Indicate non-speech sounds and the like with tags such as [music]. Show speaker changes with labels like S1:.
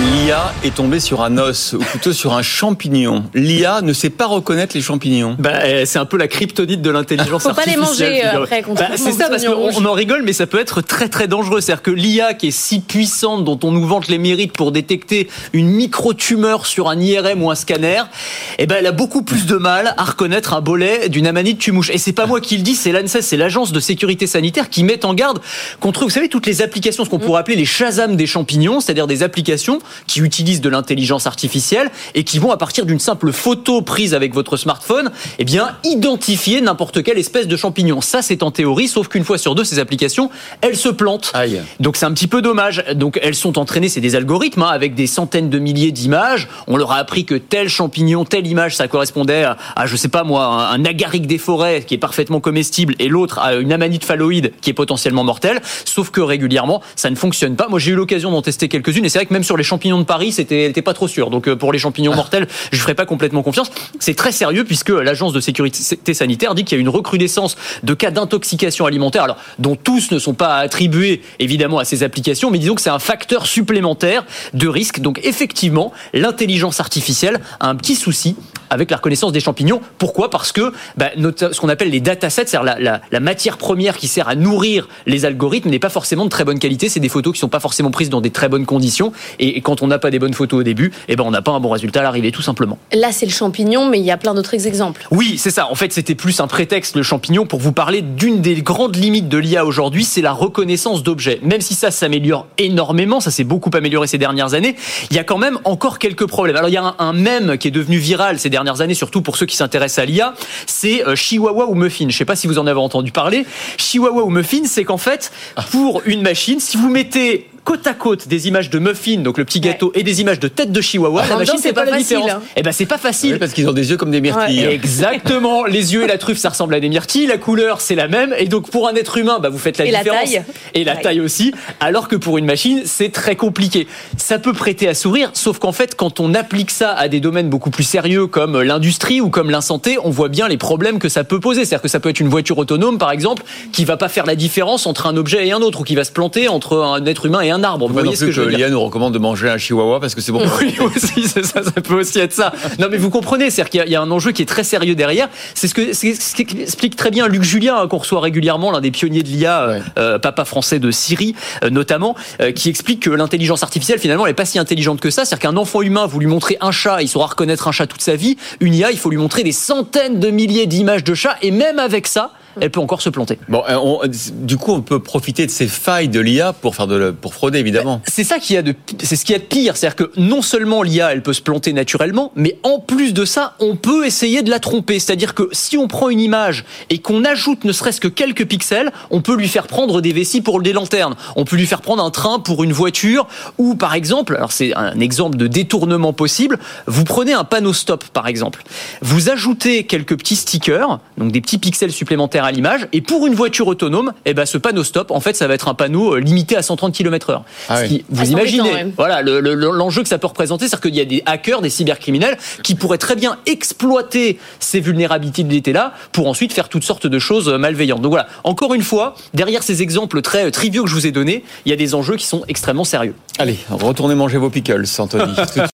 S1: L'IA est tombée sur un os, ou plutôt sur un champignon. L'IA ne sait pas reconnaître les champignons.
S2: Bah, c'est un peu la kryptonite de l'intelligence
S3: Faut pas les
S2: artificielle.
S3: manger, euh, après,
S2: Bah, c'est ça, parce qu'on en rigole, mais ça peut être très très dangereux. C'est-à-dire que l'IA qui est si puissante, dont on nous vante les mérites pour détecter une micro-tumeur sur un IRM ou un scanner, eh ben, elle a beaucoup plus de mal à reconnaître un bolet d'une amanite tumouche. Et c'est pas moi qui le dis, c'est l'ANSES, c'est l'agence de sécurité sanitaire qui met en garde contre, vous savez, toutes les applications, ce qu'on pourrait appeler les Shazam des champignons, c'est-à-dire des applications qui utilisent de l'intelligence artificielle et qui vont, à partir d'une simple photo prise avec votre smartphone, eh bien, identifier n'importe quelle espèce de champignon. Ça, c'est en théorie, sauf qu'une fois sur deux, ces applications, elles se plantent.
S1: Aïe.
S2: Donc c'est un petit peu dommage. Donc elles sont entraînées, c'est des algorithmes hein, avec des centaines de milliers d'images. On leur a appris que tel champignon, telle image, ça correspondait à, à, je sais pas moi, un, un agaric des forêts qui est parfaitement comestible et l'autre à une amanite phalloïde qui est potentiellement mortelle. Sauf que régulièrement, ça ne fonctionne pas. Moi, j'ai eu l'occasion d'en tester quelques-unes et c'est vrai que même sur les champignons de Paris, c'était c'était pas trop sûr. Donc euh, pour les champignons mortels, je ferai pas complètement confiance. C'est très sérieux puisque l'agence de sécurité sanitaire dit qu'il y a une recrudescence de cas d'intoxication alimentaire, alors dont tous ne sont pas attribués évidemment à ces applications, mais disons que c'est un facteur supplémentaire de risque. Donc effectivement, l'intelligence artificielle a un petit souci avec la reconnaissance des champignons. Pourquoi? Parce que bah, notre- ce qu'on appelle les datasets, c'est-à-dire la, la, la matière première qui sert à nourrir les algorithmes, n'est pas forcément de très bonne qualité. C'est des photos qui sont pas forcément prises dans des très bonnes conditions. Et, et quand on n'a pas des bonnes photos au début, eh ben on n'a pas un bon résultat à l'arrivée, tout simplement.
S3: Là, c'est le champignon, mais il y a plein d'autres exemples.
S2: Oui, c'est ça. En fait, c'était plus un prétexte, le champignon, pour vous parler d'une des grandes limites de l'IA aujourd'hui, c'est la reconnaissance d'objets. Même si ça s'améliore énormément, ça s'est beaucoup amélioré ces dernières années, il y a quand même encore quelques problèmes. Alors, il y a un, un mème qui est devenu viral ces dernières années, surtout pour ceux qui s'intéressent à l'IA, c'est euh, Chihuahua ou Muffin. Je sais pas si vous en avez entendu parler. Chihuahua ou Muffin, c'est qu'en fait, pour une machine, si vous mettez côte à côte des images de muffin, donc le petit gâteau, et des images de tête de chihuahua,
S3: En
S2: la machine c'est pas,
S3: pas
S2: la
S3: facile,
S2: différence.
S3: hein.
S2: Eh ben c'est pas facile.
S1: Oui, parce qu'ils ont des yeux comme des myrtilles. [laughs]
S2: Exactement. Les yeux et la truffe, ça ressemble à des myrtilles. La couleur, c'est la même. Et donc, pour un être humain, bah, vous faites la
S3: Et la
S2: différence.
S3: taille.
S2: Et la
S3: Ouais.
S2: taille aussi. Alors que pour une machine, c'est très compliqué. Ça peut prêter à sourire. Sauf qu'en fait, quand on applique ça à des domaines beaucoup plus sérieux comme l'industrie ou comme l'insanté, on voit bien les problèmes que ça peut poser. C'est-à-dire que ça peut être une voiture autonome, par exemple, qui va pas faire la différence entre un objet et un autre ou qui va se planter entre un être humain et un arbre. Vous
S1: Pas non
S2: voyez ce que je veux
S1: que
S2: dire
S1: nous recommande de manger un chihuahua parce que c'est bon. pour [laughs]
S2: oui, aussi, c'est ça, ça peut aussi être ça. Non, mais vous comprenez, c'est-à-dire qu'il y a- il y, a un enjeu qui est très sérieux derrière. C'est ce que c'est ce qui explique très bien Luc Julien, hein, qu'on reçoit régulièrement, l'un des pionniers de l'IA, euh,
S1: Ouais.
S2: euh, papa français de Syrie, euh, notamment, euh, qui explique que l'intelligence artificielle, finalement, elle n'est pas si intelligente que ça. C'est-à-dire qu'un enfant humain, vous lui montrez un chat, il saura reconnaître un chat toute sa vie. Une IA, il faut lui montrer des centaines de milliers d'images de chats, et même avec ça, elle peut encore se planter.
S1: Bon, euh, on- du coup, on peut profiter de ces failles de l'IA pour faire de pour frauder, évidemment.
S2: C'est ça qui a de, c'est ce qui a de pire, c'est-à-dire que non seulement l'IA elle peut se planter naturellement, mais en plus de ça, on peut essayer de la tromper. C'est-à-dire que si on prend une image et qu'on ajoute ne serait-ce que quelques pixels, on peut lui faire prendre des vessies pour des lanternes, on peut lui faire prendre un train pour une voiture, ou par exemple, alors c'est un exemple de détournement possible, vous prenez un panneau stop par exemple, vous ajoutez quelques petits stickers, donc des petits pixels supplémentaires à l'image, et pour une voiture autonome, eh ben ce panneau stop, en fait, ça va être un panneau euh, limité à 130 km/h.
S1: Ah
S2: Ce
S1: oui.
S2: qui- vous
S3: Ah, c'est
S2: imaginez,
S3: ouais.
S2: voilà le- le- l'enjeu que ça peut représenter, c'est qu'il y a des hackers, des cybercriminels qui pourraient très bien exploiter ces vulnérabilités-là pour ensuite faire toutes sortes de choses euh, malveillantes. Donc voilà, encore une fois, derrière ces exemples très euh, triviaux que je vous ai donnés, il y a des enjeux qui sont extrêmement sérieux.
S1: Allez, retournez manger vos pickles, Anthony. [laughs]